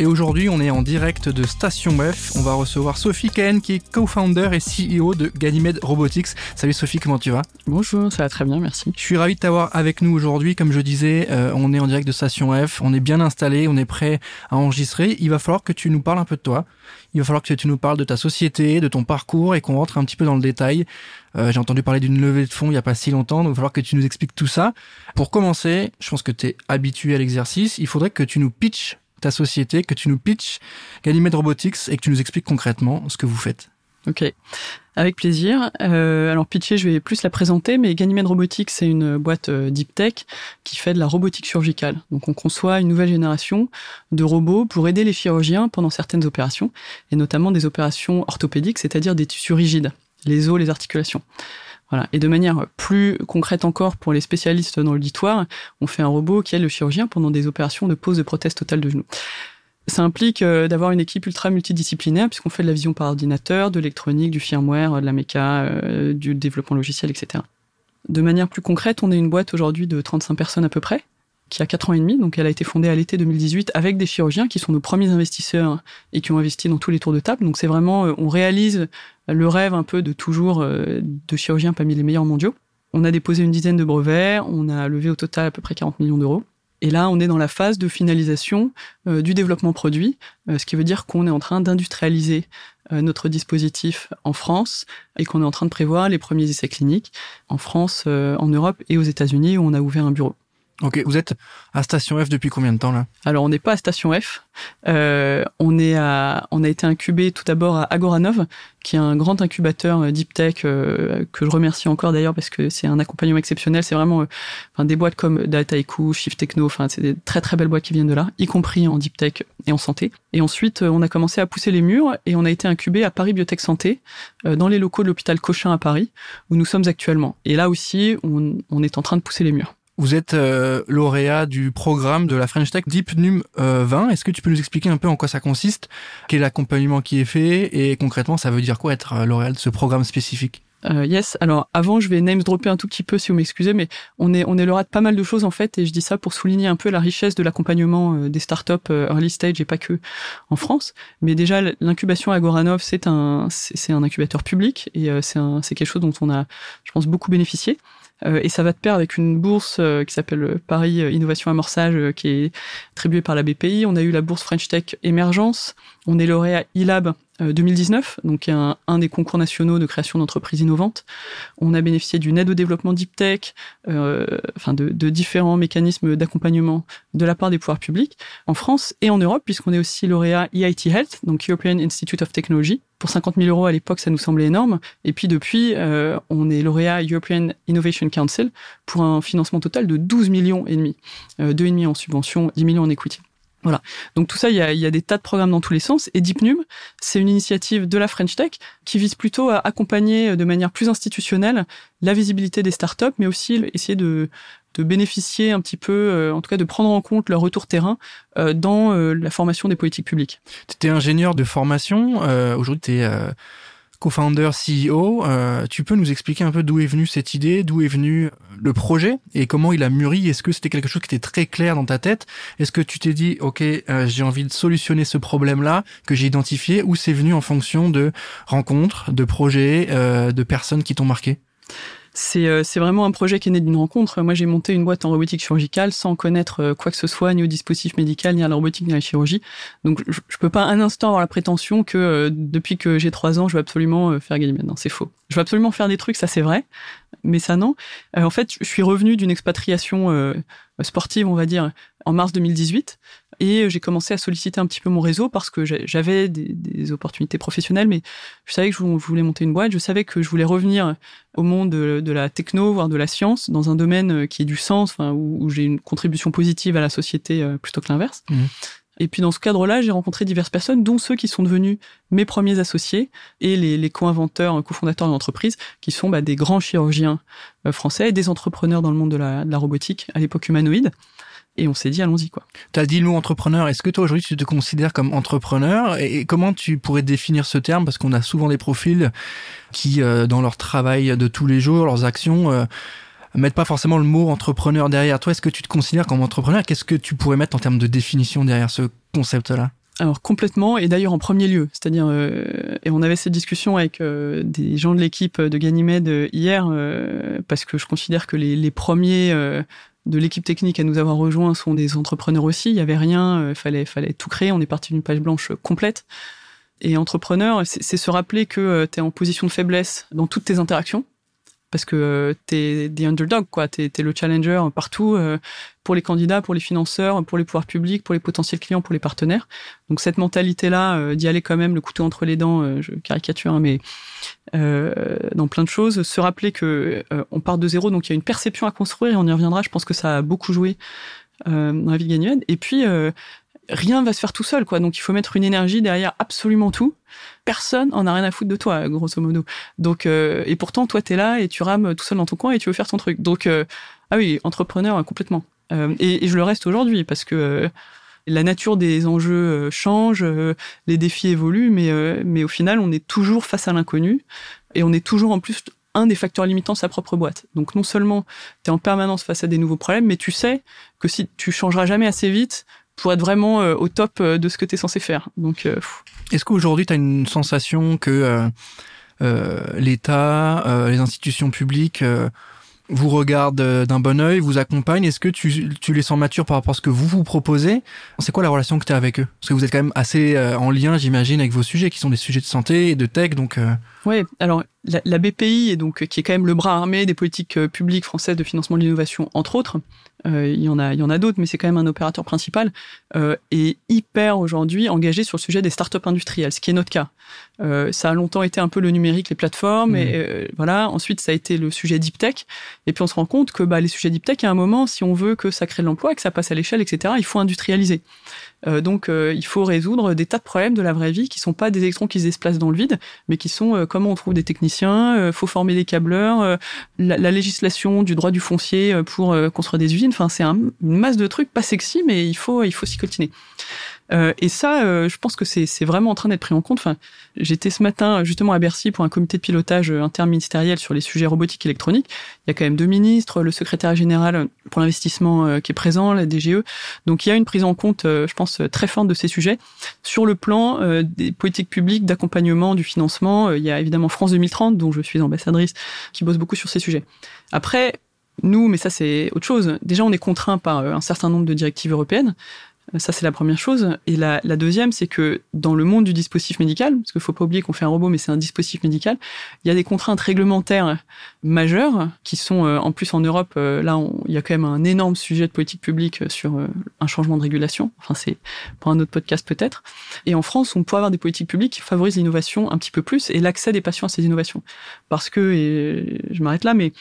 Et aujourd'hui, on est en direct de Station F. On va recevoir Sophie Cahen, qui est co-founder et CEO de Ganymede Robotics. Salut Sophie, comment tu vas? Bonjour, ça va très bien, merci. Je suis ravi de t'avoir avec nous aujourd'hui. Comme je disais, euh, on est en direct de Station F. On est bien installé, on est prêt à enregistrer. Il va falloir que tu nous parles un peu de toi. Il va falloir que tu nous parles de ta société, de ton parcours et qu'on rentre un petit peu dans le détail. Euh, J'ai entendu parler d'une levée de fonds il n'y a pas si longtemps, donc il va falloir que tu nous expliques tout ça. Pour commencer, je pense que tu es habitué à l'exercice. Il faudrait que tu nous pitches ta société, que tu nous pitches Ganymede Robotics et que tu nous expliques concrètement ce que vous faites. Ok, avec plaisir. Euh, alors pitcher, je vais plus la présenter, mais Ganymede Robotics, c'est une boîte euh, deep tech qui fait de la robotique chirurgicale. Donc on conçoit une nouvelle génération de robots pour aider les chirurgiens pendant certaines opérations, et notamment des opérations orthopédiques, c'est-à-dire des tissus rigides, les os, les articulations. Et de manière plus concrète encore pour les spécialistes dans l'auditoire, on fait un robot qui aide le chirurgien pendant des opérations de pose de prothèse totale de genou. Ça implique euh, d'avoir une équipe ultra multidisciplinaire puisqu'on fait de la vision par ordinateur, de l'électronique, du firmware, de la méca, euh, du développement logiciel, etc. De manière plus concrète, on est une boîte aujourd'hui de 35 personnes à peu près qui a 4 ans et demi, donc elle a été fondée à l'été 2018 avec des chirurgiens qui sont nos premiers investisseurs et qui ont investi dans tous les tours de table. Donc c'est vraiment, euh, on réalise le rêve un peu de toujours euh, de chirurgiens parmi les meilleurs mondiaux. On a déposé une dizaine de brevets, on a levé au total à peu près 40 millions d'euros. Et là, on est dans la phase de finalisation euh, du développement produit, ce qui veut dire qu'on est en train d'industrialiser notre dispositif en France et qu'on est en train de prévoir les premiers essais cliniques en France, en Europe et aux États-Unis où on a ouvert un bureau. Ok, vous êtes à Station F depuis combien de temps là? Alors on n'est pas à Station F. Euh, on est à, on a été incubé tout d'abord à Agoranov, qui est un grand incubateur euh, deep tech euh, que je remercie encore d'ailleurs parce que c'est un accompagnement exceptionnel. C'est vraiment, euh, enfin, des boîtes comme Dataiku, Shift Techno, enfin c'est des très très belles boîtes qui viennent de là, y compris en deep tech et en santé. Et ensuite on a commencé à pousser les murs et on a été incubé à Paris Biotech Santé, dans les locaux de l'hôpital Cochin à Paris, où nous sommes actuellement. Et là aussi on, on est en train de pousser les murs. Vous êtes euh, lauréat du programme de la French Tech Deep Num 20. Euh, Est-ce que tu peux nous expliquer un peu en quoi ça consiste? Quel est l'accompagnement qui est fait? Et concrètement, ça veut dire quoi être euh, lauréat de ce programme spécifique? Euh, yes. Alors avant, je vais name dropper un tout petit peu si vous m'excusez, mais on est on est lauréat de pas mal de choses en fait, et je dis ça pour souligner un peu la richesse de l'accompagnement des startups early stage et pas que en France. Mais déjà, l'incubation Agoranov, c'est un c'est un incubateur public et c'est c'est quelque chose dont on a, je pense, beaucoup bénéficié. Euh, et ça va de pair avec une bourse euh, qui s'appelle Paris Innovation Amorçage, qui est attribuée par la BPI. On a eu la bourse French Tech Émergence. On est lauréat ILAB 2019, euh, donc un, des concours nationaux de création d'entreprises innovantes. On a bénéficié d'une aide au développement deep tech, euh, enfin de, différents mécanismes d'accompagnement de la part des pouvoirs publics en France et en Europe, puisqu'on est aussi lauréat EIT Health, donc European Institute of Technology. Pour 50 000 euros à l'époque, ça nous semblait énorme. Et puis depuis, euh, on est lauréat European Innovation Council pour un financement total de 12 millions et demi, euh, deux et demi en subvention, 10 millions en equity. Donc tout ça, il y a, des tas de programmes dans tous les sens. Et DeepNum, c'est une initiative de la French Tech qui vise plutôt à accompagner de manière plus institutionnelle la visibilité des startups, mais aussi essayer de, bénéficier un petit peu, euh, en tout cas de prendre en compte leur retour terrain euh, dans euh, la formation des politiques publiques. Tu étais ingénieur de formation, aujourd'hui tu es co-founder, CEO. Euh, tu peux nous expliquer un peu d'où est venue cette idée, d'où est venu le projet et comment il a mûri? Est-ce que c'était quelque chose qui était très clair dans ta tête? Est-ce que tu t'es dit, ok, euh, j'ai envie de solutionner ce problème-là que j'ai identifié, ou c'est venu en fonction de rencontres, de projets, euh, de personnes qui t'ont marqué? C'est c'est vraiment un projet qui est né d'une rencontre. Moi, j'ai monté une boîte en robotique chirurgicale sans connaître quoi que ce soit, ni au dispositif médical, ni à la robotique, ni à la chirurgie. Donc, je, je peux pas un instant avoir la prétention que depuis que j'ai trois ans, je veux absolument faire Ganymede. Non, c'est faux. Je veux absolument faire des trucs, ça c'est vrai, mais ça non. en fait, je suis revenu d'une expatriation sportive, on va dire, en mars 2018. Et j'ai commencé à solliciter un petit peu mon réseau parce que j'avais des, des, opportunités professionnelles, mais je savais que je voulais monter une boîte, je savais que je voulais revenir au monde de, de la techno, voire de la science, dans un domaine qui est du sens, enfin, où, où j'ai une contribution positive à la société plutôt que l'inverse. Mmh. Et puis dans ce cadre-là, j'ai rencontré diverses personnes, dont ceux qui sont devenus mes premiers associés et les, les co-inventeurs, co-fondateurs de l'entreprise, qui sont bah, des grands chirurgiens euh, français, des entrepreneurs dans le monde de la, de la robotique à l'époque humanoïde. Et on s'est dit, allons-y, quoi. Tu as dit le mot entrepreneur. Est-ce que toi, aujourd'hui, tu te considères comme entrepreneur Et comment tu pourrais définir ce terme? Parce qu'on a souvent des profils qui, euh, dans leur travail de tous les jours, leurs actions, euh, mettent pas forcément le mot entrepreneur derrière. Toi, est-ce que tu te considères comme entrepreneur? Qu'est-ce que tu pourrais mettre en termes de définition derrière ce concept-là? Alors complètement, et d'ailleurs en premier lieu, c'est-à-dire, euh, et on avait cette discussion avec euh, des gens de l'équipe de Ganymede euh, hier, parce que je considère que les, les premiers de l'équipe technique à nous avoir rejoints sont des entrepreneurs aussi. Il y avait rien, il fallait, fallait tout créer. On est parti d'une page blanche complète. Et entrepreneur, c'est se rappeler que tu es en position de faiblesse dans toutes tes interactions parce que euh, t'es the underdog, quoi. T'es es le challenger partout euh, pour les candidats, pour les financeurs, pour les pouvoirs publics, pour les potentiels clients, pour les partenaires. Donc cette mentalité-là, euh, d'y aller quand même le couteau entre les dents, je caricature, hein, mais dans plein de choses, se rappeler que on part de zéro, donc il y a une perception à construire et on y reviendra. Je pense que ça a beaucoup joué dans la vie de. Et puis rien va se faire tout seul, quoi. Donc il faut mettre une énergie derrière absolument tout. Personne en a rien à foutre de toi, grosso modo. Donc euh, et pourtant toi t'es là et tu rames tout seul dans ton coin et tu veux faire ton truc. Donc euh, ah oui, entrepreneur hein, complètement. Euh, et, je le reste aujourd'hui parce que la nature des enjeux change, les défis évoluent, mais mais au final on est toujours face à l'inconnu et on est toujours en plus un des facteurs limitants sa propre boîte. Donc non seulement tu es en permanence face à des nouveaux problèmes, mais tu sais que si tu changeras jamais assez vite, pour être vraiment euh, au top euh, de ce que tu es censé faire. Donc, euh, Est-ce qu'aujourd'hui, tu as une sensation que l'État, les institutions publiques vous regardent d'un bon oeil, vous accompagnent? Est-ce que tu, tu, les sens matures par rapport à ce que vous vous proposez? C'est quoi la relation que tu as avec eux? Parce que vous êtes quand même assez en lien, j'imagine, avec vos sujets, qui sont des sujets de santé et de tech. Donc, Oui, alors la, BPI, est donc, qui est quand même le bras armé des politiques publiques françaises de financement de l'innovation, entre autres, euh, il y en a, il y en a d'autres, mais c'est quand même un opérateur principal, euh, est hyper aujourd'hui engagé sur le sujet des startups industrielles, ce qui est notre cas. Euh, ça a longtemps été un peu le numérique, les plateformes, et mmh. euh, voilà. Ensuite, ça a été le sujet deep tech, et puis on se rend compte que bah, les sujets deep tech, à un moment, si on veut que ça crée de l'emploi, que ça passe à l'échelle, etc., il faut industrialiser. Euh, donc, euh, il faut résoudre des tas de problèmes de la vraie vie qui sont pas des électrons qui se déplacent dans le vide, mais qui sont euh, comment on trouve des techniciens, faut former des câbleurs, la, la, législation du droit du foncier pour construire des usines. Enfin, c'est un, une masse de trucs pas sexy, mais il faut il faut s'y coltiner. Euh, et ça, euh, je pense que c'est vraiment en train d'être pris en compte. Enfin, j'étais ce matin justement à Bercy pour un comité de pilotage euh, interministériel sur les sujets robotiques électroniques. Il y a quand même deux ministres, le secrétaire général pour l'investissement qui est présent, la DGE. Donc il y a une prise en compte, je pense, très forte de ces sujets. Sur le plan des politiques publiques d'accompagnement du financement, il y a évidemment France 2030, dont je suis ambassadrice, qui bosse beaucoup sur ces sujets. Après, nous, mais ça c'est autre chose. Déjà, on est contraint par un certain nombre de directives européennes. Ça, c'est la première chose. Et la, deuxième, c'est que dans le monde du dispositif médical, parce qu'il faut pas oublier qu'on fait un robot, mais c'est un dispositif médical, il y a des contraintes réglementaires majeures qui sont, euh, en plus en Europe, euh, là, il y a quand même un énorme sujet de politique publique sur euh, un changement de régulation. Enfin, c'est pour un autre podcast peut-être. Et en France, on peut avoir des politiques publiques qui favorisent l'innovation un petit peu plus et l'accès des patients à ces innovations. Parce que, et je m'arrête là, mais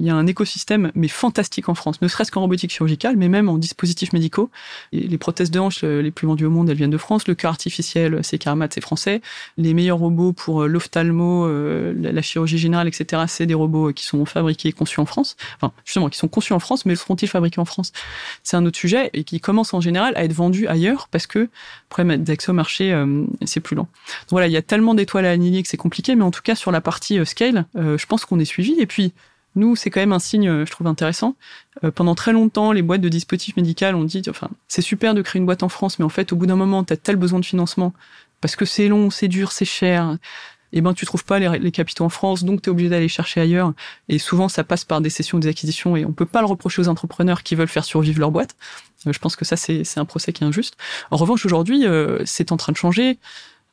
il y a un écosystème mais fantastique en France, ne serait-ce qu'en robotique chirurgicale, mais même en dispositifs médicaux. Les prothèses de hanche euh, les plus vendues au monde, elles viennent de France. Le cœur artificiel, c'est Carmat, c'est français. Les meilleurs robots pour euh, l'ophtalmo, euh, la chirurgie générale, etc., c'est des robots qui sont fabriqués et conçus en France. Enfin, justement, qui sont conçus en France, mais seront-ils fabriqués en France? C'est un autre sujet et qui commence en général à être vendu ailleurs parce que le problème d'accès au marché, c'est plus lent. Donc voilà, il y a tellement d'étoiles à aligner que c'est compliqué, mais en tout cas sur la partie scale, je pense qu'on est suivi. Et puis nous, c'est quand même un signe, euh, je trouve intéressant. Euh, pendant très longtemps, les boîtes de dispositifs médicaux ont dit, enfin, c'est super de créer une boîte en France, mais en fait, au bout d'un moment, tu as tel besoin de financement parce que c'est long, c'est dur, c'est cher. Eh ben, tu trouves pas les, capitaux en France, donc tu es obligé d'aller chercher ailleurs. Et souvent, ça passe par des sessions, des acquisitions, et on peut pas le reprocher aux entrepreneurs qui veulent faire survivre leur boîte. Euh, je pense que ça, c'est un procès qui est injuste. En revanche, aujourd'hui, c'est en train de changer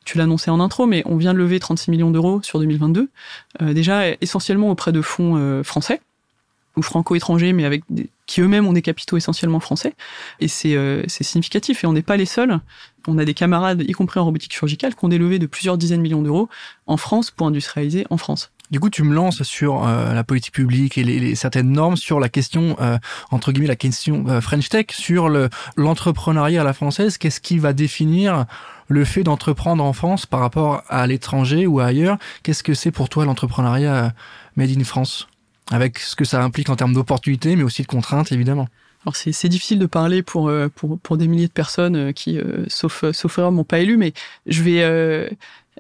tu annoncé en intro, mais on vient de lever 36 millions d'euros sur 2022, euh, déjà essentiellement auprès de fonds euh, français ou franco-étrangers, mais avec qui eux-mêmes ont des capitaux essentiellement français. Et euh, c'est significatif. Et on n'est pas les seuls. On a des camarades, y compris en robotique chirurgicale, qui ont des de plusieurs dizaines de millions d'euros en France pour industrialiser en France. Du coup, tu me lances sur euh, la politique publique et les, certaines normes sur la question, euh, entre guillemets, la question euh, French Tech, sur l'entrepreneuriat à la française. Qu'est-ce qui va définir le fait d'entreprendre en France par rapport à l'étranger ou ailleurs? Qu'est-ce que c'est pour toi l'entrepreneuriat made in France? Avec ce que ça implique en termes d'opportunités, mais aussi de contraintes, évidemment. Alors c'est difficile de parler pour, pour, pour des milliers de personnes qui, sauf, sauf erreur, m'ont pas élu, mais je vais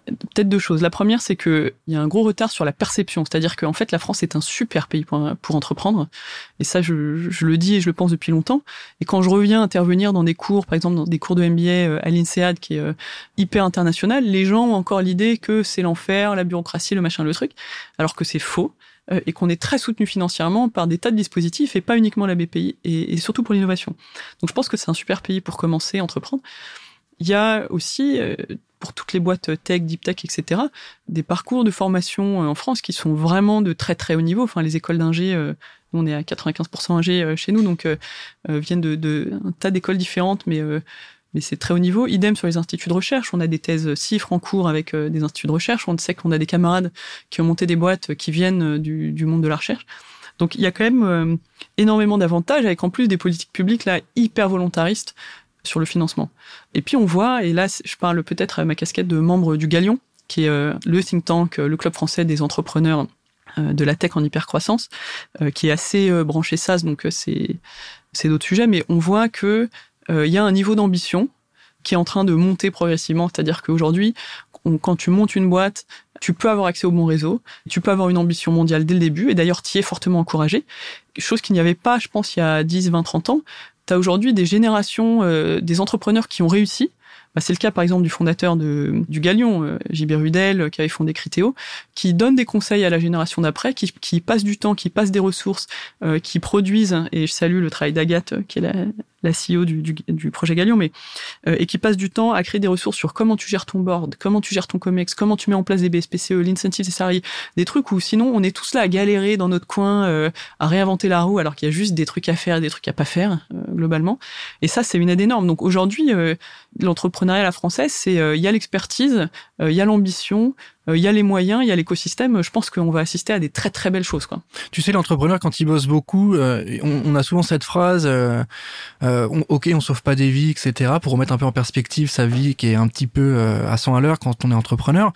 peut-être deux choses. La première, c'est qu'il y a un gros retard sur la perception. C'est-à-dire qu'en fait, la France est un super pays pour, pour entreprendre. Et ça, je, je, le dis et je le pense depuis longtemps. Et quand je reviens intervenir dans des cours, par exemple dans des cours de MBA euh, à l'INSEAD, qui est euh, hyper international, les gens ont encore l'idée que c'est l'enfer, la bureaucratie, le machin, le truc, alors que c'est faux euh, et qu'on est très soutenu financièrement par des tas de dispositifs et pas uniquement la BPI et, et surtout pour l'innovation. Donc je pense que c'est un super pays pour commencer à entreprendre. Il y a aussi pour toutes les boîtes tech, deep tech, etc., des parcours de formation euh, en France qui sont vraiment de très très haut niveau. Enfin, les écoles d'ingé, euh, on est à 95% ingé euh, chez nous, donc viennent de, un tas d'écoles différentes, mais c'est très haut niveau. Idem sur les instituts de recherche. On a des thèses CIFRE en cours avec des instituts de recherche. On sait qu'on a des camarades qui ont monté des boîtes qui viennent du, du monde de la recherche. Donc il y a quand même énormément d'avantages avec en plus des politiques publiques là hyper volontaristes sur le financement. Et puis on voit, et là je parle peut-être à ma casquette de membre du Galion, qui est euh, le think tank, euh, le club français des entrepreneurs euh, de la tech en hypercroissance, qui est assez branché SaaS, donc c'est d'autres sujets, mais on voit que il y a un niveau d'ambition qui est en train de monter progressivement, c'est-à-dire qu'aujourd'hui, quand tu montes une boîte, tu peux avoir accès au bon réseau, tu peux avoir une ambition mondiale dès le début, et d'ailleurs, tu es fortement encouragé. Chose qu'il n'y avait pas, je pense, il y a 10, 20, 30 ans tu as aujourd'hui des générations euh, des entrepreneurs qui ont réussi. Bah, c'est le cas par exemple du fondateur de, du Galion, euh, JB Rudel, qui avait fondé Critéo, qui donne des conseils à la génération d'après, qui, qui passe du temps, qui passe des ressources, euh, qui produisent, et je salue le travail d'Agathe, qui est la, la CEO du, du, projet Galion, mais euh, et qui passe du temps à créer des ressources sur comment tu gères ton board, comment tu gères ton comex, comment tu mets en place des BSPCE, l'incentive des salariés, des trucs où sinon on est tous là à galérer dans notre coin, euh, à réinventer la roue alors qu'il y a juste des trucs à faire, des trucs à pas faire euh, globalement. Et ça c'est une aide énorme. Donc aujourd'hui l'entrepreneuriat à la française, c'est il y a l'expertise, il y a l'ambition, il y a les moyens, il y a l'écosystème. Je pense qu'on va assister à des très très belles choses. Tu sais, l'entrepreneur quand il bosse beaucoup, on, on, a souvent cette phrase euh, ok, on sauve pas des vies, etc. Pour remettre un peu en perspective sa vie qui est un petit peu euh, à 100 à l'heure quand on est entrepreneur.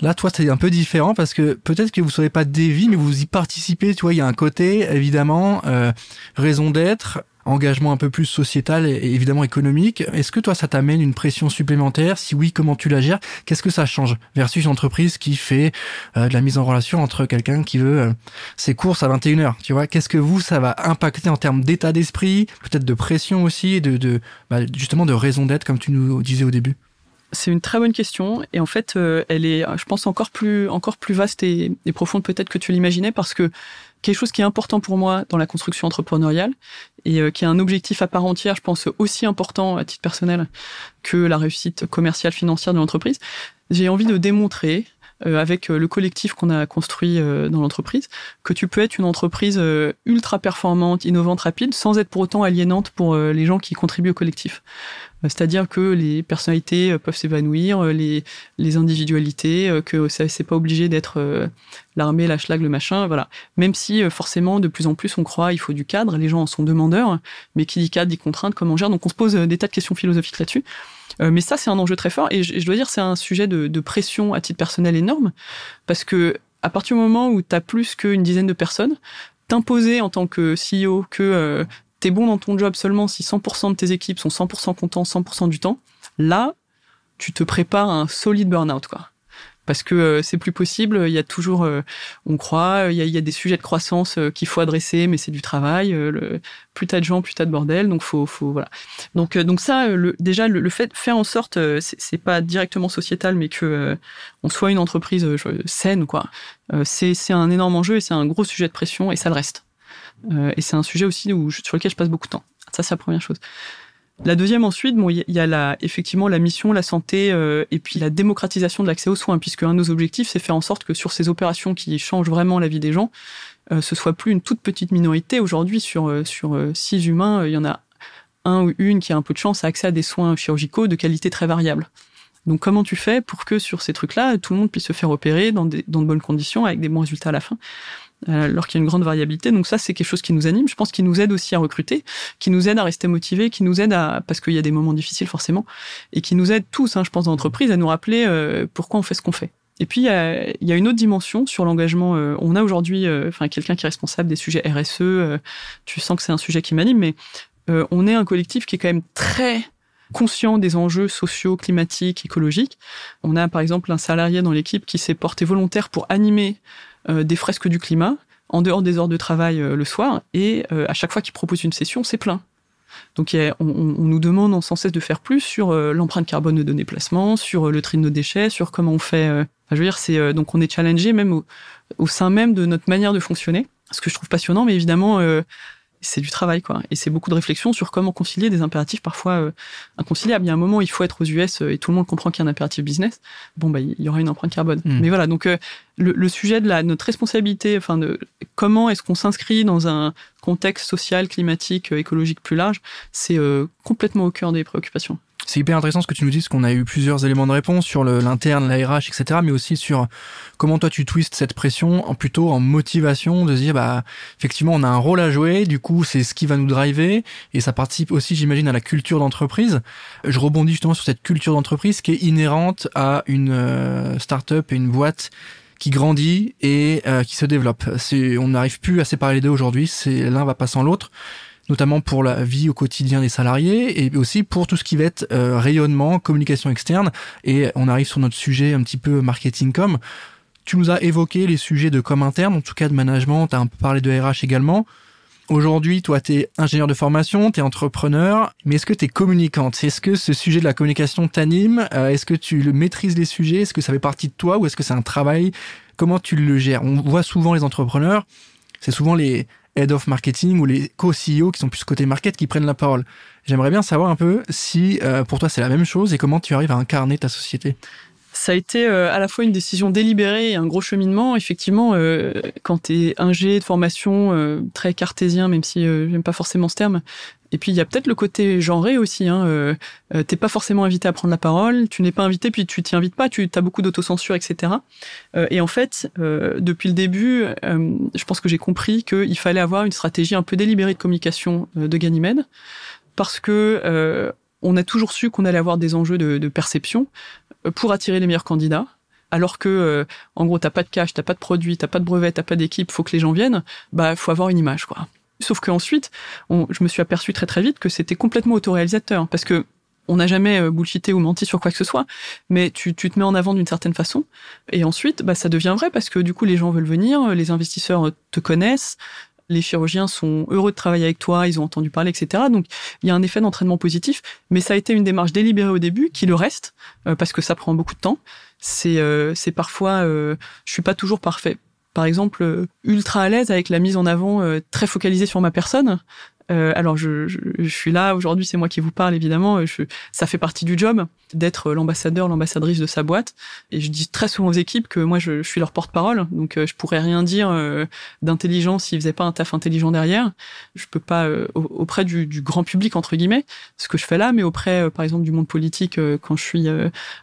Là, toi, c'est un peu différent parce que peut-être que vous sauvez pas des vies, mais vous y participez. Tu vois, il y a un côté évidemment euh, raison d'être, engagement un peu plus sociétal et évidemment économique. Est-ce que toi, ça t'amène une pression supplémentaire? Si oui, comment tu la gères? Qu'est-ce que ça change versus une entreprise qui fait euh, de la mise en relation entre quelqu'un qui veut euh, ses courses à 21h Tu vois, qu'est-ce que vous, ça va impacter en termes d'état d'esprit, peut-être de pression aussi, de, bah, justement de raison d'être, comme tu nous disais au début? C'est une très bonne question et en fait, euh, elle est, je pense, encore plus, encore plus vaste et profonde peut-être que tu l'imaginais parce que quelque chose qui est important pour moi dans la construction entrepreneuriale et euh, qui est un objectif à part entière, je pense aussi important à titre personnel que la réussite commerciale financière de l'entreprise. J'ai envie de démontrer avec euh, le collectif qu'on a construit dans l'entreprise, que tu peux être une entreprise ultra performante, innovante, rapide, sans être pour autant aliénante pour les gens qui contribuent au collectif. C'est-à-dire que les personnalités peuvent s'évanouir, les, les individualités, que ça c'est pas obligé d'être l'armée, la schlag, le machin, voilà. Même si forcément de plus en plus on croit il faut du cadre, les gens en sont demandeurs, mais qui dit cadre dit contrainte, comment on gère. Donc on se pose des tas de questions philosophiques là-dessus. Mais ça c'est un enjeu très fort et je, dois dire c'est un sujet de, de, pression à titre personnel énorme parce que à partir du moment où tu as plus qu'une dizaine de personnes, t'imposer en tant que CEO que t'es bon dans ton job seulement si 100% de tes équipes sont 100% contents 100% du temps, là, tu te prépares à un solide burn-out, quoi. Parce que euh, c'est plus possible, il y a toujours, euh, on croit, il y a, il y a, des sujets de croissance euh, qu'il faut adresser, mais c'est du travail. Plus t'as de gens, plus t'as de bordel, donc faut, faut voilà. Donc, donc ça, déjà, le, fait faire en sorte, c'est pas directement sociétal, mais que on soit une entreprise saine, quoi. c'est un énorme enjeu et c'est un gros sujet de pression et ça le reste. Euh, et c'est un sujet aussi où sur lequel je passe beaucoup de temps. Ça, c'est la première chose. La deuxième ensuite, bon, il y a la, effectivement la mission, la santé euh, et puis la démocratisation de l'accès aux soins, puisque un de nos objectifs, c'est faire en sorte que sur ces opérations qui changent vraiment la vie des gens, euh, ce soit plus une toute petite minorité. Aujourd'hui, sur euh, sur six humains, il y en a un ou une qui a un peu de chance à accès à des soins chirurgicaux de qualité très variable. Donc comment tu fais pour que sur ces trucs-là, tout le monde puisse se faire opérer dans, des, dans de bonnes conditions avec des bons résultats à la fin? euh, alors qu'il y a une grande variabilité. Donc ça, c'est quelque chose qui nous anime. Je pense qu'il nous aide aussi à recruter, qui nous aide à rester motivés, qui nous aide à parce qu'il y a des moments difficiles forcément, et qui nous aide tous, hein, je pense, dans l'entreprise à nous rappeler euh, pourquoi on fait ce qu'on fait. Et puis il y a, y a, une autre dimension sur l'engagement. Euh, on a aujourd'hui, enfin quelqu'un qui est responsable des sujets RSE. tu sens que c'est un sujet qui m'anime, mais on est un collectif qui est quand même très conscient des enjeux sociaux, climatiques, écologiques. On a par exemple un salarié dans l'équipe qui s'est porté volontaire pour animer euh, des fresques du climat en dehors des heures de travail euh, le soir, et euh, à chaque fois qu'il propose une session, c'est plein. Donc on, nous demande sans cesse de faire plus sur l'empreinte carbone de nos déplacements, sur le tri de nos déchets, sur comment on fait. je veux dire, c'est donc on est challengé même au, au, sein même de notre manière de fonctionner. Ce que je trouve passionnant, mais évidemment, c'est du travail, quoi. Et c'est beaucoup de réflexion sur comment concilier des impératifs parfois euh, inconciliables. Il y a un moment, il faut être aux US euh, et tout le monde comprend qu'il y a un impératif business. Bon, bah, il y aura une empreinte carbone. Hmm. Mais voilà, donc euh, le, le, sujet de la notre responsabilité, enfin de comment est-ce qu'on s'inscrit dans un contexte social, climatique, écologique plus large, c'est complètement au cœur des préoccupations. C'est hyper intéressant ce que tu nous dis, parce qu'on a eu plusieurs éléments de réponse sur l'interne, la RH, etc., mais aussi sur comment toi tu twistes cette pression en plutôt en motivation de se dire, bah, effectivement, on a un rôle à jouer, du coup, c'est ce qui va nous driver, et ça participe aussi, j'imagine, à la culture d'entreprise. Je rebondis justement sur cette culture d'entreprise qui est inhérente à une euh, start-up et une boîte qui grandit et euh, qui se développe. On n'arrive plus à séparer les deux aujourd'hui, l'un va pas sans l'autre notamment pour la vie au quotidien des salariés et aussi pour tout ce qui va être euh, rayonnement, communication externe. Et on arrive sur notre sujet un petit peu marketing com. Tu nous as évoqué les sujets de com interne, en tout cas de management, tu as un peu parlé de RH également. Aujourd'hui, toi, tu es ingénieur de formation, tu es entrepreneur, mais est-ce que tu es communicante? Est-ce que ce sujet de la communication t'anime? Euh, Est-ce que tu maîtrises les sujets? Est-ce que ça fait partie de toi ou est-ce que c'est un travail? Comment tu le gères? On voit souvent les entrepreneurs, c'est souvent les, head of marketing ou les co-CEO qui sont plus côté market qui prennent la parole. J'aimerais bien savoir un peu si euh, pour toi c'est la même chose et comment tu arrives à incarner ta société. Ça a été euh, à la fois une décision délibérée et un gros cheminement. Effectivement, euh, quand tu es ingé de formation très cartésien, même si j'aime pas forcément ce terme, et puis il y a peut-être le côté genré aussi. Hein, euh, euh, t'es pas forcément invité à prendre la parole, tu n'es pas invité, puis tu t'y invites pas, tu as beaucoup d'autocensure, etc. Euh, et en fait, euh, depuis le début, euh, je pense que j'ai compris qu'il fallait avoir une stratégie un peu délibérée de communication de Ganymède, parce que on a toujours su qu'on allait avoir des enjeux de, de perception pour attirer les meilleurs candidats. Alors que, en gros, t'as pas de cash, t'as pas de produit, t'as pas de brevet, t'as pas d'équipe, faut que les gens viennent. Bah, faut avoir une image, quoi. Sauf qu'ensuite, je me suis aperçu très très vite que c'était complètement autoréalisateur, parce que on n'a jamais euh, bullshité ou menti sur quoi que ce soit, mais tu, tu te mets en avant d'une certaine façon, et ensuite, bah, ça devient vrai parce que du coup, les gens veulent venir, les investisseurs te connaissent, les chirurgiens sont heureux de travailler avec toi, ils ont entendu parler, etc. Donc, il y a un effet d'entraînement positif, mais ça a été une démarche délibérée au début, qui le reste, euh, parce que ça prend beaucoup de temps. C'est, euh, parfois, je suis pas toujours parfait par exemple, euh, ultra à l'aise avec la mise en avant euh, très focalisée sur ma personne. Euh, alors je, je, je, suis là aujourd'hui, c'est moi qui vous parle évidemment. Je, ça fait partie du job d'être l'ambassadeur, l'ambassadrice de sa boîte. Et je dis très souvent aux équipes que moi je, je suis leur porte-parole, donc euh, je pourrais rien dire euh, d'intelligent s'ils faisaient pas un taf intelligent derrière. Je peux pas euh, auprès du, du, grand public entre guillemets ce que je fais là, mais auprès par exemple du monde politique quand je suis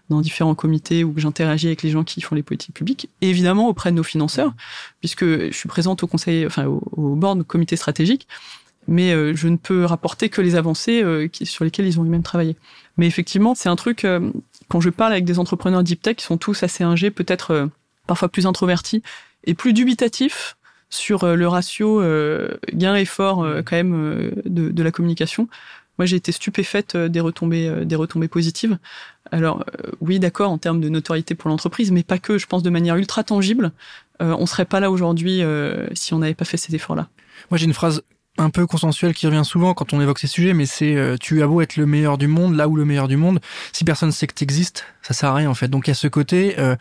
dans différents comités ou que j'interagis avec les gens qui font les politiques publiques. Et évidemment auprès de nos financeurs, puisque je suis présente au conseil, enfin au, au board, comité stratégique mais euh, je ne peux rapporter que les avancées euh, sur lesquelles ils ont eux-mêmes travaillé. Mais effectivement, c'est un truc, euh, quand je parle avec des entrepreneurs deep tech, qui sont tous assez ingés, peut-être parfois plus introvertis et plus dubitatifs sur le ratio gain-effort quand même de, de, la communication. Moi, j'ai été stupéfaite des retombées, des retombées positives. Alors, oui, d'accord, en termes de notoriété pour l'entreprise, mais pas que. Je pense de manière ultra tangible, on serait pas là aujourd'hui si on n'avait pas fait ces efforts-là. Moi, j'ai une phrase un peu consensuel qui revient souvent quand on évoque ces sujets, mais c'est euh, tu as beau être le meilleur du monde, là où le meilleur du monde, si personne sait que tu existes, ça sert à rien en fait. Donc il y a ce côté, euh,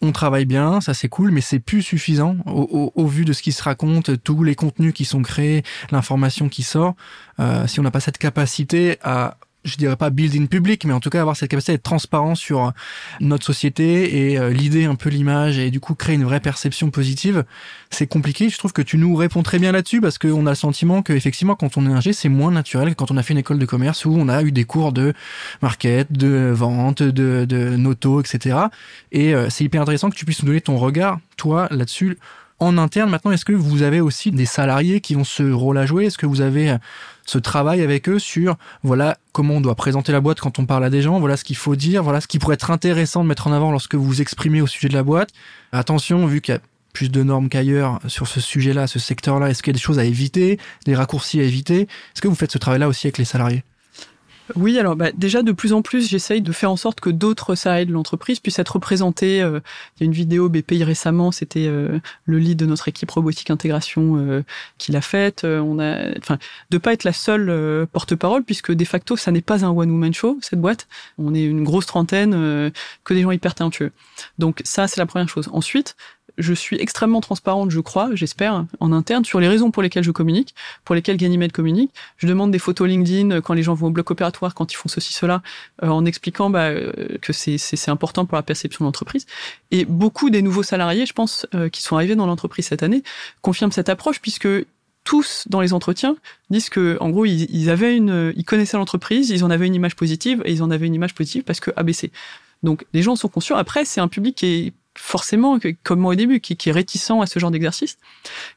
on travaille bien, ça c'est cool, mais c'est plus suffisant au, au, au, vu de ce qui se raconte, tous les contenus qui sont créés, l'information qui sort. Euh, si on n'a pas cette capacité à je dirais pas building public, mais en tout cas avoir cette capacité d'être transparent sur notre société et euh, l'idée un peu l'image et du coup créer une vraie perception positive, c'est compliqué. Je trouve que tu nous réponds très bien là-dessus parce qu'on a le sentiment que effectivement quand on est ingé, c'est moins naturel que quand on a fait une école de commerce où on a eu des cours de market, de vente, de, de noto, etc. Et euh, c'est hyper intéressant que tu puisses nous donner ton regard, toi, là-dessus en interne, maintenant, est-ce que vous avez aussi des salariés qui ont ce rôle à jouer? Est-ce que vous avez euh, ce travail avec eux sur voilà comment on doit présenter la boîte quand on parle à des gens, voilà ce qu'il faut dire, voilà ce qui pourrait être intéressant de mettre en avant lorsque vous vous exprimez au sujet de la boîte? Attention, vu qu'il y a plus de normes qu'ailleurs sur ce sujet-là, ce secteur-là, est-ce qu'il y a des choses à éviter, des raccourcis à éviter? Est-ce que vous faites ce travail-là aussi avec les salariés? Oui, alors bah, déjà de plus en plus, j'essaye de faire en sorte que d'autres salariés de l'entreprise puissent être représentés. Euh, il y a une vidéo BPI récemment, c'était euh, le lead de notre équipe robotique intégration euh, qui l'a faite. on a, enfin, de pas être la seule porte-parole, puisque de facto, ça n'est pas un one-woman show cette boîte. On est une grosse trentaine, que des gens hyper talentueux. Donc ça, c'est la première chose. Ensuite, je suis extrêmement transparente, je crois, j'espère, en interne, sur les raisons pour lesquelles je communique, pour lesquelles Ganymede communique. Je demande des photos LinkedIn quand les gens vont au bloc opératoire, quand ils font ceci, cela, euh, en expliquant bah, euh, que c'est important pour la perception de l'entreprise. Et beaucoup des nouveaux salariés, je pense, euh, qui sont arrivés dans l'entreprise cette année, confirment cette approche, puisque tous dans les entretiens disent que en gros ils, ils avaient une ils connaissaient l'entreprise ils en avaient une image positive et ils en avaient une image positive parce que ABC donc les gens sont conscients après c'est un public qui est forcément, comme moi au début, qui, est réticent à ce genre d'exercice,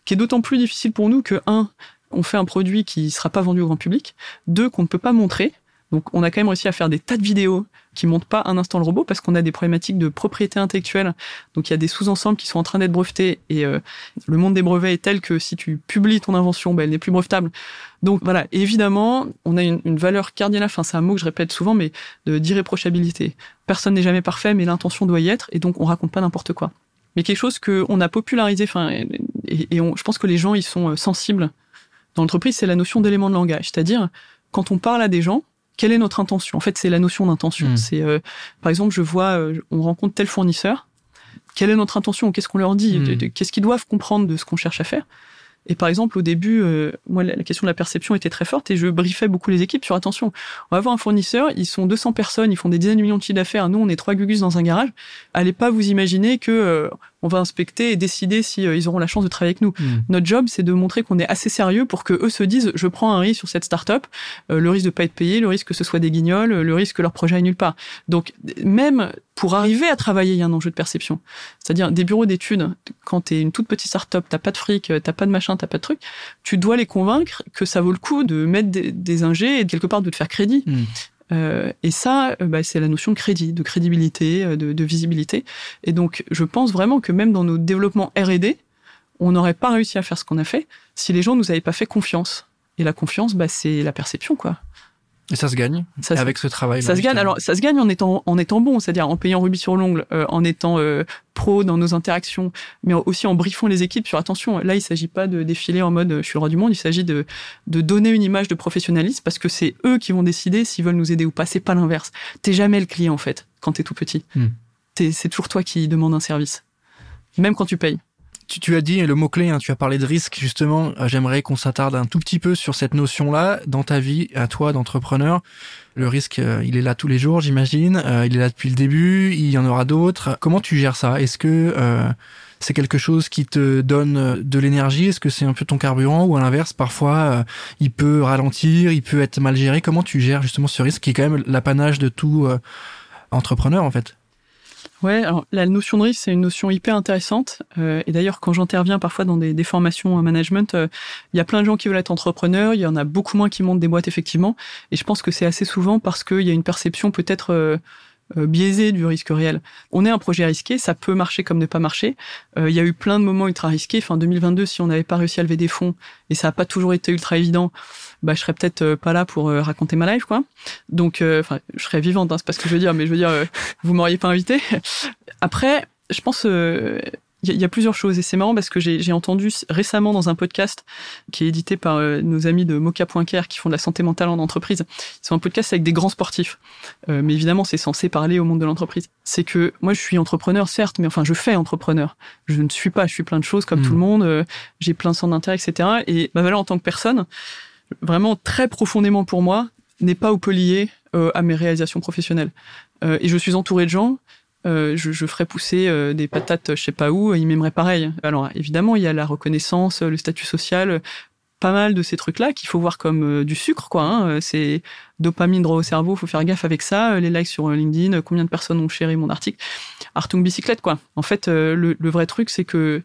qui est d'autant plus difficile pour nous que, un, on fait un produit qui ne sera pas vendu au grand public, deux, qu'on ne peut pas montrer, donc on a quand même réussi à faire des tas de vidéos qui montrent pas un instant le robot parce qu'on a des problématiques de propriété intellectuelle. Donc il y a des sous-ensembles qui sont en train d'être brevetés et euh, le monde des brevets est tel que si tu publies ton invention, ben, elle n'est plus brevetable. Donc voilà, évidemment, on a une, valeur cardinale, enfin c'est un mot que je répète souvent, mais d'irréprochabilité. Personne n'est jamais parfait, mais l'intention doit y être et donc on raconte pas n'importe quoi. Mais quelque chose qu'on a popularisé, enfin et, et je pense que les gens ils sont euh, sensibles dans l'entreprise, c'est la notion d'élément de langage, c'est-à-dire quand on parle à des gens, quelle est notre intention? En fait, c'est la notion d'intention. Hmm. C'est, euh, par exemple, je vois, euh, on rencontre tel fournisseur. Quelle est notre intention? Qu'est-ce qu'on leur dit? Hmm. Qu'est-ce qu'ils doivent comprendre de ce qu'on cherche à faire? Et par exemple, au début, euh, moi, la question de la perception était très forte et je briefais beaucoup les équipes sur attention. On va avoir un fournisseur, ils sont 200 personnes, ils font des dizaines de millions de chiffres d'affaires. Nous, on est trois gugus dans un garage. Allez pas vous imaginer que on va inspecter et décider si euh, ils auront la chance de travailler avec nous. Hmm. Notre job, c'est de montrer qu'on est assez sérieux pour que eux se disent je prends un risque sur cette startup, euh, le risque de pas être payé, le risque que ce soit des guignols, le risque que leur projet aille nulle part. Donc même pour arriver à travailler, il y a un enjeu de perception. C'est-à-dire des bureaux d'études, quand tu es une toute petite startup, t'as pas de fric, t'as pas de machin, t'as pas de truc, tu dois les convaincre que ça vaut le coup de mettre des, des ingés et quelque part de te faire crédit. Hmm. Euh, et ça, euh, bah, c'est la notion de crédit, de crédibilité, euh, de, de, visibilité. Et donc, je pense vraiment que même dans nos développements R&D, on n'aurait pas réussi à faire ce qu'on a fait si les gens nous avaient pas fait confiance. Et la confiance, bah, c'est la perception, quoi. Et ça se gagne avec ce travail. Ça se gagne. Alors ça se gagne en étant en étant bon, c'est-à-dire en payant rubis sur l'ongle, euh, en étant euh, pro dans nos interactions, mais aussi en briefant les équipes sur attention. Là, il s'agit pas de défiler en mode je suis le roi du monde. Il s'agit de de donner une image de professionnalisme parce que c'est eux qui vont décider s'ils veulent nous aider ou pas. C'est pas l'inverse. T'es jamais le client en fait quand t'es tout petit. Hmm. C'est toujours toi qui demande un service, même quand tu payes tu, as dit le mot-clé, hein, tu as parlé de risque, justement. Euh, j'aimerais qu'on s'attarde un tout petit peu sur cette notion-là dans ta vie, à toi d'entrepreneur. Le risque, euh, il est là tous les jours, j'imagine. Euh, il est là depuis le début, il y en aura d'autres. Comment tu gères ça? Est-ce que c'est quelque chose qui te donne de l'énergie? Est-ce que c'est un peu ton carburant? Ou à l'inverse, parfois, il peut ralentir, il peut être mal géré Comment tu gères justement ce risque qui est quand même l'apanage de tout entrepreneur, en fait? Ouais, alors la notion de risque, c'est une notion hyper intéressante. Euh, et d'ailleurs, quand j'interviens parfois dans des, des formations en management, euh, il y a plein de gens qui veulent être entrepreneurs, il y en a beaucoup moins qui montent des boîtes, effectivement. Et je pense que c'est assez souvent parce qu'il y a une perception peut-être... Euh, biaisé du risque réel. On est un projet risqué, ça peut marcher comme ne pas marcher. Il y a eu plein de moments ultra risqués. Fin 2022, si on n'avait pas réussi à lever des fonds, et ça n'a pas toujours été ultra évident, bah je serais peut-être euh, pas là pour euh, raconter ma life quoi. Donc euh, enfin je serais vivante hein, c'est pas ce que je veux dire mais je veux dire vous m'auriez pas invité. Après je pense il y, a plusieurs choses et c'est marrant parce que j'ai entendu récemment dans un podcast qui est édité par nos amis de Mocha.care qui font de la santé mentale en entreprise. C'est un podcast avec des grands sportifs, mais évidemment c'est censé parler au monde de l'entreprise. C'est que moi je suis entrepreneur certes, mais enfin je fais entrepreneur. Je ne suis pas, je suis plein de choses comme tout le hmm. monde. j'ai plein de centres d'intérêt, etc. Et ma valeur en tant que personne, vraiment très profondément pour moi, n'est pas au peu lié à mes réalisations professionnelles. et je suis entouré de gens je, je, ferais pousser des patates, je sais pas où, ils m'aimeraient pareil. Alors évidemment, il y a la reconnaissance, le statut social, pas mal de ces trucs-là qu'il faut voir comme euh, du sucre, quoi. Hein. Euh, c'est dopamine droit au cerveau, faut faire gaffe avec ça. Euh, les likes sur LinkedIn, combien de personnes ont chéri mon article. Artung bicyclette, quoi. En fait, le, vrai truc, c'est que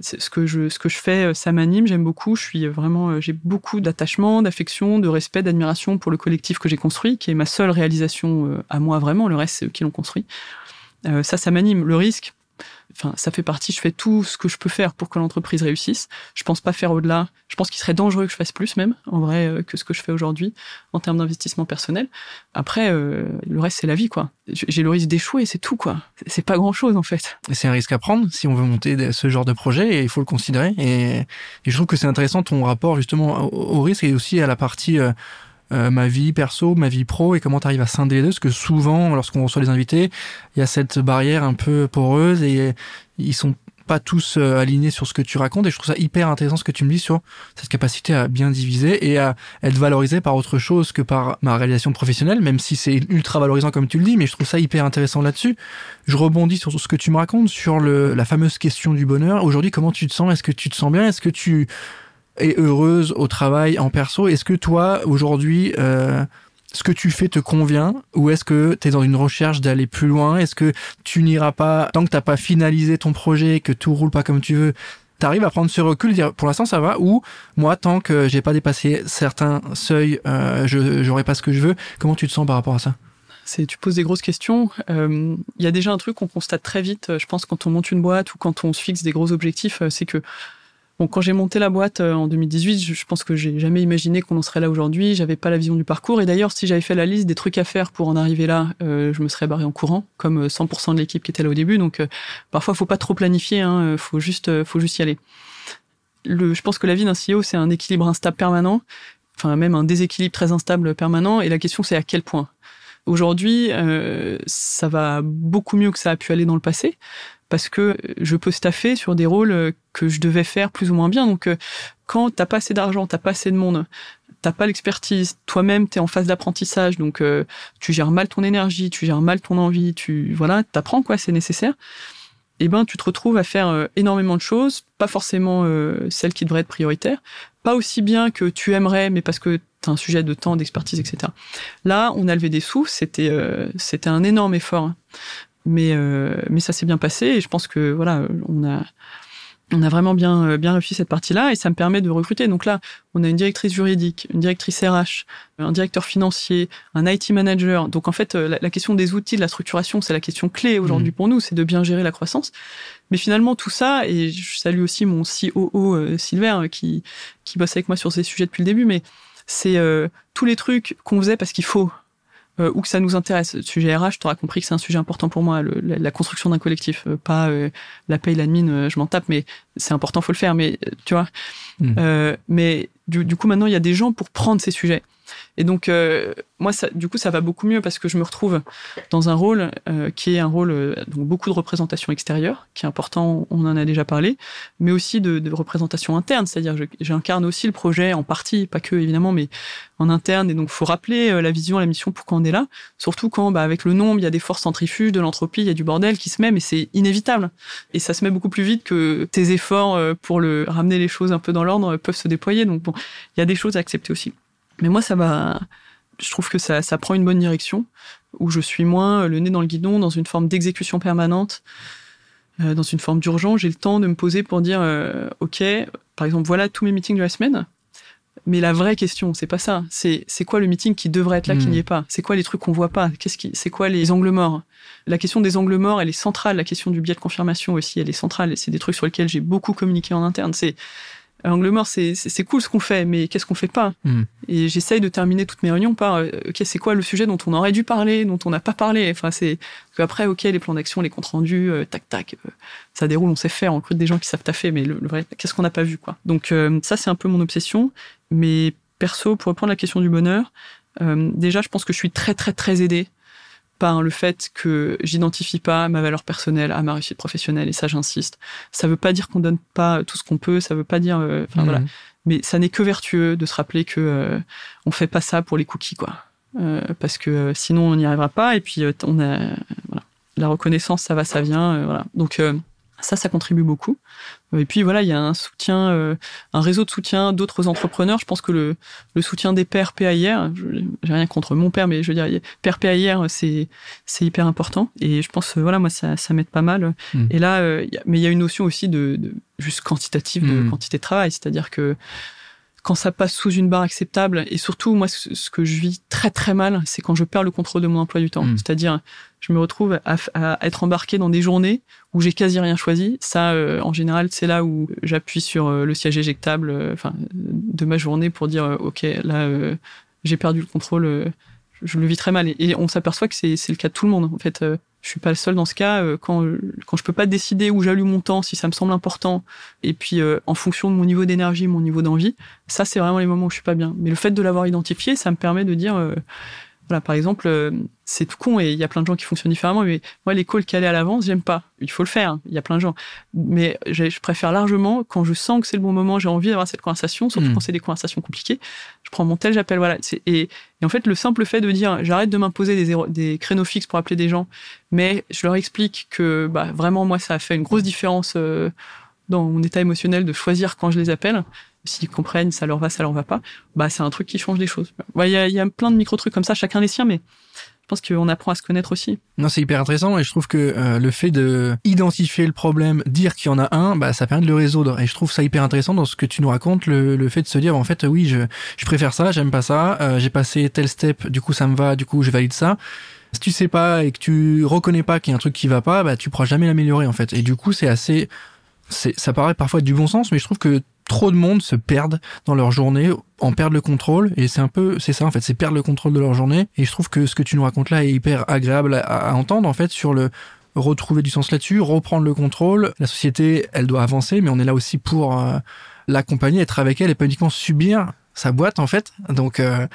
ce que je ce que je fais, ça m'anime, j'aime beaucoup. Je suis vraiment, j'ai beaucoup d'attachement, d'affection, de respect, d'admiration pour le collectif que j'ai construit, qui est ma seule réalisation à moi vraiment. Le reste, c'est eux qui l'ont construit. Ça, ça m'anime. Le risque, enfin, ça fait partie, je fais tout ce que je peux faire pour que l'entreprise réussisse. Je pense pas faire au-delà. Je pense qu'il serait dangereux que je fasse plus même, en vrai, euh, que ce que je fais aujourd'hui en termes d'investissement personnel. Après, euh, le reste, c'est la vie, quoi. J'ai le risque d'échouer, c'est tout, quoi. C'est pas grand-chose, en fait. C'est un risque à prendre si on veut monter ce genre de projet et il faut le considérer. Et, je trouve que c'est intéressant ton rapport, justement, au, risque et aussi à la partie... Euh, euh, ma vie perso, ma vie pro et comment tu arrives à scinder les deux Parce que souvent, lorsqu'on reçoit des invités, il y a cette barrière un peu poreuse et ils sont pas tous euh, alignés sur ce que tu racontes et je trouve ça hyper intéressant ce que tu me dis sur cette capacité à bien diviser et à être valorisé par autre chose que par ma réalisation professionnelle, même si c'est ultra valorisant comme tu le dis, mais je trouve ça hyper intéressant là-dessus. Je rebondis sur ce que tu me racontes sur le, la fameuse question du bonheur. Aujourd'hui, comment tu te sens? Est-ce que tu te sens bien? Est-ce que tu et heureuse au travail, en perso. Est-ce que toi, aujourd'hui, euh, ce que tu fais te convient ou est-ce que tu es dans une recherche d'aller plus loin? Est-ce que tu n'iras pas, tant que t'as pas finalisé ton projet, que tout roule pas comme tu veux, t'arrives à prendre ce recul, dire pour l'instant ça va ou moi tant que j'ai pas dépassé certains seuils, euh, je j'aurai pas ce que je veux. Comment tu te sens par rapport à ça? C'est tu poses des grosses questions. Euh, il y a déjà un truc qu'on constate très vite, je pense, quand on monte une boîte ou quand on se fixe des gros objectifs, c'est que Bon, quand j'ai monté la boîte euh, en 2018, je pense que j'ai jamais imaginé qu'on en serait là aujourd'hui. J'avais pas la vision du parcours. Et d'ailleurs, si j'avais fait la liste des trucs à faire pour en arriver là, euh, je me serais barré en courant, comme 100% euh, de l'équipe qui était là au début. Donc, parfois, faut pas trop planifier. Hein, faut juste, y aller. Le, je pense que la vie d'un CEO, c'est un équilibre instable permanent, enfin même un déséquilibre très instable permanent. Et la question, c'est à quel point? Aujourd'hui, ça va beaucoup mieux que ça a pu aller dans le passé parce que je peux staffer sur des rôles euh, que je devais faire plus ou moins bien. Donc, euh, quand t'as pas assez d'argent, t'as pas assez de monde, t'as pas l'expertise, toi-même t'es en phase d'apprentissage, donc euh, tu gères mal ton énergie, tu gères mal ton envie, tu voilà, t'apprends quoi, c'est nécessaire. Et eh ben, tu te retrouves à faire énormément de choses, pas forcément celles qui devraient être prioritaires, pas aussi bien que tu aimerais, mais parce que t'as un sujet de temps, d'expertise, etc. Là, on a levé des sous, c'était c'était un énorme effort. Mais, euh, mais ça s'est bien passé et je pense que voilà, on a, on a vraiment bien, euh, bien réussi cette partie-là et ça me permet de recruter. Donc là, on a une directrice juridique, une directrice RH, un directeur financier, un IT manager. Donc en fait, la, question des outils, de la structuration, c'est la question clé aujourd'hui mmh. pour nous, c'est de bien gérer la croissance. Mais finalement, tout ça, et je salue aussi mon COO euh, Silver qui, qui bosse avec moi sur ces sujets depuis le début, mais c'est tous les trucs qu'on faisait parce qu'il faut euh, ou que ça nous intéresse. Le sujet RH, tu auras compris que c'est un sujet important pour moi, la, construction d'un collectif, euh, pas euh, la paye, l'admin, je m'en tape, mais c'est important, faut le faire. Mais tu vois, mmh. mais du, du, coup maintenant il y a des gens pour prendre ces sujets. Et donc, euh, moi, ça, du coup, ça va beaucoup mieux parce que je me retrouve dans un rôle euh, qui est un rôle, euh, donc beaucoup de représentation extérieure, qui est important, on en a déjà parlé, mais aussi de, de représentation interne, c'est-à-dire j'incarne aussi le projet en partie, pas que évidemment, mais en interne. Et donc, faut rappeler la vision, la mission, pourquoi on est là. Surtout quand, bah, avec le nombre, il y a des forces centrifuges de l'entropie, il y a du bordel qui se met, mais c'est inévitable. Et ça se met beaucoup plus vite que tes efforts pour le ramener les choses un peu dans l'ordre peuvent se déployer. Donc, bon, il y a des choses à accepter aussi. Mais moi, ça va. Je trouve que ça, ça prend une bonne direction, où je suis moins le nez dans le guidon, dans une forme d'exécution permanente, euh, dans une forme d'urgence. J'ai le temps de me poser pour dire, euh, ok, par exemple, voilà tous mes meetings de la semaine. Mais la vraie question, c'est pas ça. C'est c'est quoi le meeting qui devrait être là, qui hmm. n'y est pas? C'est quoi les trucs qu'on voit pas? Qu'est-ce qui, c'est quoi les angles morts? La question des angles morts, elle est centrale. La question du biais de confirmation aussi, elle est centrale. C'est des trucs sur lesquels j'ai beaucoup communiqué en interne. C'est Angle mort, c'est cool ce qu'on fait, mais qu'est-ce qu'on fait pas hmm. Et j'essaye de terminer toutes mes réunions par euh, ok, c'est quoi le sujet dont on aurait dû parler, dont on n'a pas parlé? Enfin, c'est après, ok, les plans d'action, les comptes rendus, euh, tac tac, euh, ça déroule, on sait faire, on recrute des gens qui savent taffer, mais le, vrai, qu'est-ce qu'on n'a pas vu quoi Donc ça, c'est un peu mon obsession. Mais perso, pour répondre à la question du bonheur, déjà, je pense que je suis très très très aidé par le fait que j'identifie pas ma valeur personnelle à ma réussite professionnelle et ça j'insiste. Ça veut pas dire qu'on donne pas tout ce qu'on peut, ça veut pas dire euh, voilà. Mhm. Mais ça n'est que vertueux de se rappeler que euh, on fait pas ça pour les cookies quoi. parce que sinon on n'y arrivera pas. Et puis on a voilà, la reconnaissance, ça va, ça vient. voilà. Donc ça, ça contribue beaucoup. Et puis voilà, il y a un soutien, euh, un réseau de soutien d'autres entrepreneurs. Je pense que le, le soutien des pairs PAIR, j'ai rien contre mon père, mais je veux dire, père PAIR, c'est c'est hyper important. Et je pense, voilà, moi, ça, ça m'aide pas mal. Hmm. Et là, euh, mais il y a une notion aussi de, de juste quantitative, de hmm. quantité de travail, c'est-à-dire que quand ça passe sous une barre acceptable, et surtout, moi, ce que je vis très très mal, c'est quand je perds le contrôle de mon emploi du temps. Hmm. C'est-à-dire, je me retrouve à, être embarqué dans des journées où j'ai quasi rien choisi. Ça, euh, en général, c'est là où j'appuie sur euh, le siège éjectable, euh, enfin, de ma journée pour dire, ok, là, j'ai perdu le contrôle. je le vis très mal. Et, on s'aperçoit que c'est le cas de tout le monde. En fait, je suis pas le seul dans ce cas. Euh, quand quand je peux pas décider où j'allume mon temps, si ça me semble important, et puis euh, en fonction de mon niveau d'énergie, mon niveau d'envie, ça c'est vraiment les moments où je suis pas bien. Mais le fait de l'avoir identifié, ça me permet de dire euh, voilà, par exemple, euh, c'est tout con et il y a plein de gens qui fonctionnent différemment, mais moi, les calls calés à l'avance, j'aime pas. Il faut le faire. Il y a plein de gens. Mais je préfère largement, quand je sens que c'est le bon moment, j'ai envie d'avoir cette conversation, surtout hmm. quand c'est des conversations compliquées, je prends mon tel, j'appelle, voilà. Et, et, en fait, le simple fait de dire, j'arrête de m'imposer des, des créneaux fixes pour appeler des gens, mais je leur explique que, bah, vraiment, moi, ça a fait une grosse différence euh, dans mon état émotionnel de choisir quand je les appelle s'ils comprennent, ça leur va, ça leur va pas, bah c'est un truc qui change des choses. Il y, a, plein de micro trucs comme ça, chacun les siens, mais je pense qu'on apprend à se connaître aussi. Non, c'est hyper intéressant et je trouve que euh, le fait de identifier le problème, dire qu'il y en a un, bah ça permet de le résoudre. Et je trouve ça hyper intéressant dans ce que tu nous racontes, le, fait de se dire en fait oui, je, je préfère ça, j'aime pas ça, euh, j'ai passé tel step, du coup ça me va, du coup je valide ça. Si tu sais pas et que tu reconnais pas qu'il y a un truc qui va pas, bah tu pourras jamais l'améliorer en fait. Et du coup c'est assez, c'est ça paraît parfois du bon sens, mais je trouve que trop de monde se perdent dans leur journée, en perdent le contrôle, et c'est un peu, c'est ça en fait, c'est perdre le contrôle de leur journée. Et je trouve que ce que tu nous racontes là est hyper agréable à, entendre en fait sur le retrouver du sens là-dessus, reprendre le contrôle. La société, elle doit avancer, mais on est là aussi pour euh, l'accompagner, être avec elle et pas uniquement subir sa boîte en fait. Donc euh,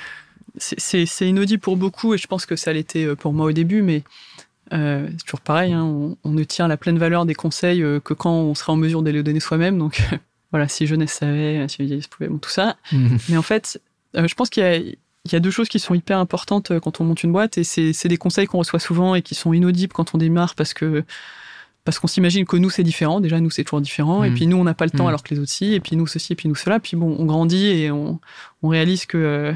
c'est inaudible pour beaucoup et je pense que ça l'était euh, pour moi au début, mais c'est toujours pareil, hein, on, on, ne tient la pleine valeur des conseils que quand on sera en mesure de les donner soi-même. Donc voilà, si jeunesse savait, si vieillesse pouvait, bon, tout ça. Mhm. Mais en fait, euh, je pense qu'il y a, il y a deux choses qui sont hyper importantes euh, quand on monte une boîte et c'est des conseils qu'on reçoit souvent et qui sont inaudibles quand on démarre parce que parce qu'on s'imagine que nous c'est différent déjà nous c'est toujours différent et mhm. puis nous on n'a pas le temps mhm. alors que les autres si et puis nous ceci et puis nous cela puis bon on grandit et on, on réalise que euh,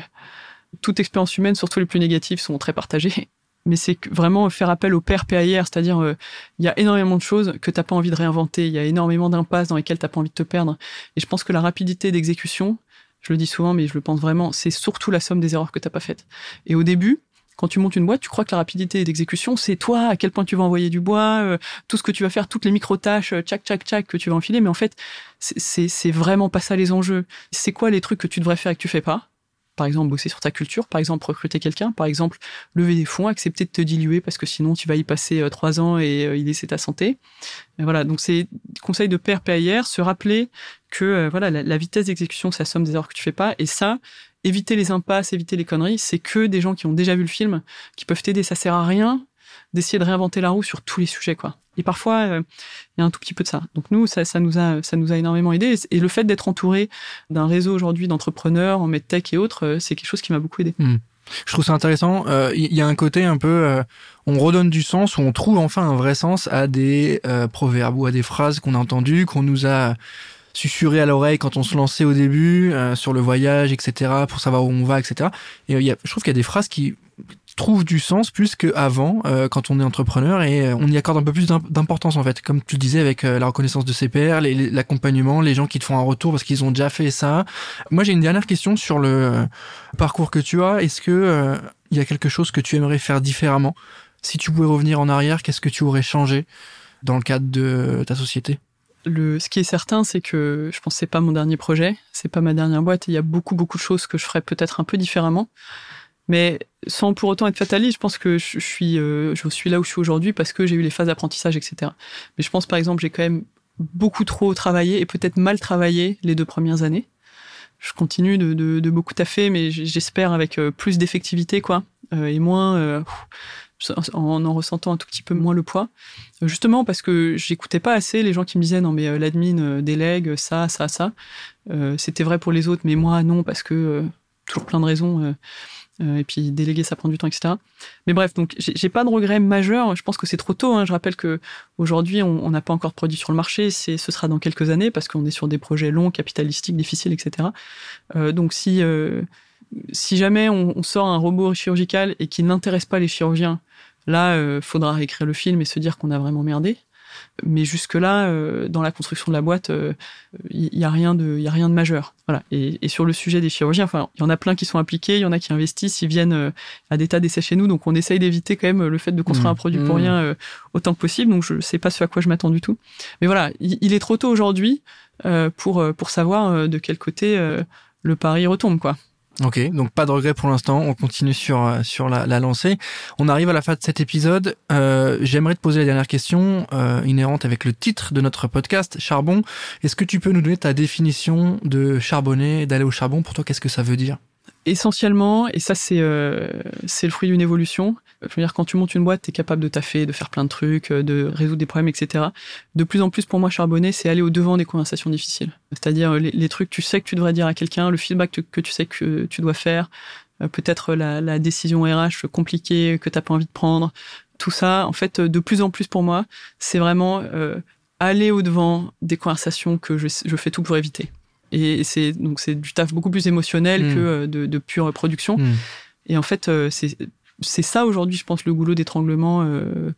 toute expérience humaine surtout les plus négatives sont très partagées mais c'est vraiment faire appel au père PAIR, c'est-à-dire euh, il y a énormément de choses que t'as pas envie de réinventer, il y a énormément d'impasses dans lesquelles t'as pas envie de te perdre. Et je pense que la rapidité d'exécution, je le dis souvent, mais je le pense vraiment, c'est surtout la somme des erreurs que t'as pas faites. Et au début, quand tu montes une boîte, tu crois que la rapidité d'exécution, c'est toi, à quel point tu vas envoyer du bois, euh, tout ce que tu vas faire, toutes les micro-tâches, euh, tchac, tchac, tchac, que tu vas enfiler. Mais en fait, c'est vraiment pas ça les enjeux. C'est quoi les trucs que tu devrais faire et que tu fais pas? Par exemple bosser sur ta culture, par exemple recruter quelqu'un, par exemple lever des fonds, accepter de te diluer parce que sinon tu vas y passer euh, trois ans et euh, y laisser ta santé. voilà, donc c'est conseil de père PAIR, se rappeler que euh, voilà la, vitesse d'exécution c'est la somme des erreurs que tu fais pas et ça éviter les impasses, éviter les conneries, c'est que des gens qui ont déjà vu le film qui peuvent t'aider. Ça sert à rien d'essayer de réinventer la roue sur tous les sujets, quoi. Et parfois, euh, il y a un tout petit peu de ça. Donc nous, ça, nous a, ça nous a énormément aidé. Et le fait d'être entouré d'un réseau aujourd'hui d'entrepreneurs en medtech et autres, euh, c'est quelque chose qui m'a beaucoup aidé. Hmm. Je trouve ça intéressant. Il euh, y a un côté un peu, on redonne du sens, où on trouve enfin un vrai sens à des proverbes ou à des phrases qu'on a entendues, qu'on nous a susurré à l'oreille quand on se lançait au début sur le voyage, etc., pour savoir où on va, etc. Et y a, je trouve qu'il y a des phrases qui trouve du sens plus qu'avant euh, quand on est entrepreneur et euh, on y accorde un peu plus d'importance en fait comme tu disais avec euh, la reconnaissance de pairs l'accompagnement les gens qui te font un retour parce qu'ils ont déjà fait ça moi j'ai une dernière question sur le parcours que tu as est-ce que il y a quelque chose que tu aimerais faire différemment? Si tu pouvais revenir en arrière qu'est-ce que tu aurais changé dans le cadre de ta société? Le, ce qui est certain, c'est que je pense que c'est pas mon dernier projet, c'est pas ma dernière boîte. Il y a beaucoup beaucoup de choses que je ferais peut-être un peu différemment. Mais sans pour autant être fataliste, je pense que je suis, euh, je suis là où je suis aujourd'hui parce que j'ai eu les phases d'apprentissage, etc. Mais je pense, par exemple, j'ai quand même beaucoup trop travaillé et peut-être mal travaillé les deux premières années. Je continue de, de, de beaucoup taffer, mais j'espère avec euh, plus d'effectivité, quoi, euh, et moins en en ressentant un tout petit peu moins le poids. Justement parce que j'écoutais pas assez les gens qui me disaient non mais l'admin délègue ça, ça, ça. C'était vrai pour les autres, mais moi non parce que toujours plein de raisons et puis déléguer, ça prend du temps, etc. Mais bref, donc j'ai pas de regrets majeurs. Je pense que c'est trop tôt. Hein. Je rappelle que aujourd'hui, on n'a pas encore produit sur le marché. C'est, ce sera dans quelques années parce qu'on est sur des projets longs, capitalistiques, difficiles, etc. Euh, donc si euh, si jamais on, on, sort un robot chirurgical et qui n'intéresse pas les chirurgiens, là, euh, faudra réécrire le film et se dire qu'on a vraiment merdé. Mais jusque-là, euh, dans la construction de la boîte, il euh, y, a rien de, y a rien de majeur. Voilà. Et, sur le sujet des chirurgiens, enfin, il y en a plein qui sont impliqués, il y en a qui investissent, ils viennent euh, à des tas d'essais chez nous, donc on essaye d'éviter quand même le fait de construire mmh. un produit pour mmh. rien autant que possible. Donc je sais pas ce à quoi je m'attends du tout. Mais voilà, il, est trop tôt aujourd'hui pour pour savoir de quel côté le pari retombe, quoi. Ok, donc pas de regret pour l'instant. On continue sur euh, sur la, la, lancée. On arrive à la fin de cet épisode. Euh, J'aimerais te poser la dernière question euh, inhérente avec le titre de notre podcast, charbon. Est-ce que tu peux nous donner ta définition de charbonner, d'aller au charbon? Pour toi, qu'est-ce que ça veut dire? Essentiellement, et ça c'est euh, le fruit d'une évolution. Je veux dire, quand tu montes une boîte, tu es capable de taffer, de faire plein de trucs, euh, de résoudre des problèmes, etc. De plus en plus, pour moi, charbonner, c'est aller au devant des conversations difficiles. C'est-à-dire les, trucs que tu sais que tu devrais dire à quelqu'un, le feedback que tu sais que tu dois faire, euh, peut-être la, décision RH compliquée que t'as pas envie de prendre. Tout ça, en fait, de plus en plus pour moi, c'est vraiment aller au devant des conversations que je fais tout pour éviter. Et c'est donc c'est du taf beaucoup plus émotionnel hmm. que euh, de, de, pure production. Hmm. Et en fait, euh, c'est c'est ça aujourd'hui, je pense, le goulot d'étranglement euh,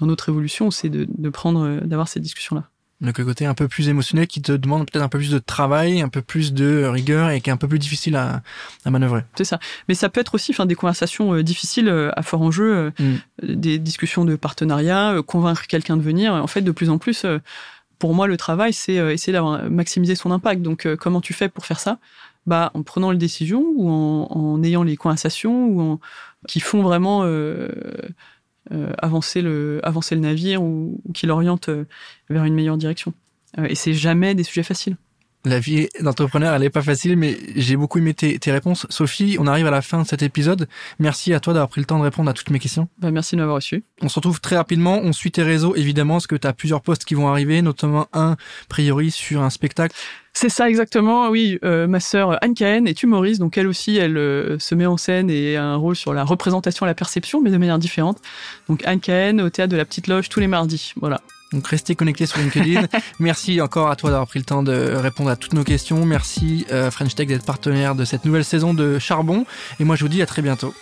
dans notre évolution, c'est de, de prendre, d'avoir cette discussion-là. Le côté un peu plus émotionnel qui te demande peut-être un peu plus de travail, un peu plus de rigueur et qui est un peu plus difficile à, à manœuvrer. C'est ça. Mais ça peut être aussi enfin, des conversations difficiles à fort enjeu, hmm. des discussions de partenariat, convaincre quelqu'un de venir. En fait, de plus en plus, pour moi, le travail, c'est euh, essayer d'avoir maximisé son impact. Donc, euh, comment tu fais pour faire ça? Bah, en prenant les décisions ou en, ayant les conversations ou en, qui font vraiment euh, euh, avancer le avancer le navire ou, ou qui l'orientent vers une meilleure direction. et c'est jamais des sujets faciles. La vie d'entrepreneur, elle est pas facile, mais j'ai beaucoup aimé tes, tes, réponses. Sophie, on arrive à la fin de cet épisode. Merci à toi d'avoir pris le temps de répondre à toutes mes questions. Bah, merci de m'avoir reçu. On se retrouve très rapidement. On suit tes réseaux, évidemment, parce que tu as plusieurs posts qui vont arriver, notamment un, a priori, sur un spectacle. C'est ça exactement, oui. Euh, ma sœur Anne Cahen est humoriste, donc elle aussi, elle euh, se met en scène et a un rôle sur la représentation et la perception, mais de manière différente. Donc Anne Cahen au théâtre de la Petite Loge tous les mardis. Voilà. Donc restez connectés sur LinkedIn. Merci encore à toi d'avoir pris le temps de répondre à toutes nos questions. Merci euh, French Tech d'être partenaire de cette nouvelle saison de Charbon. Et moi je vous dis à très bientôt.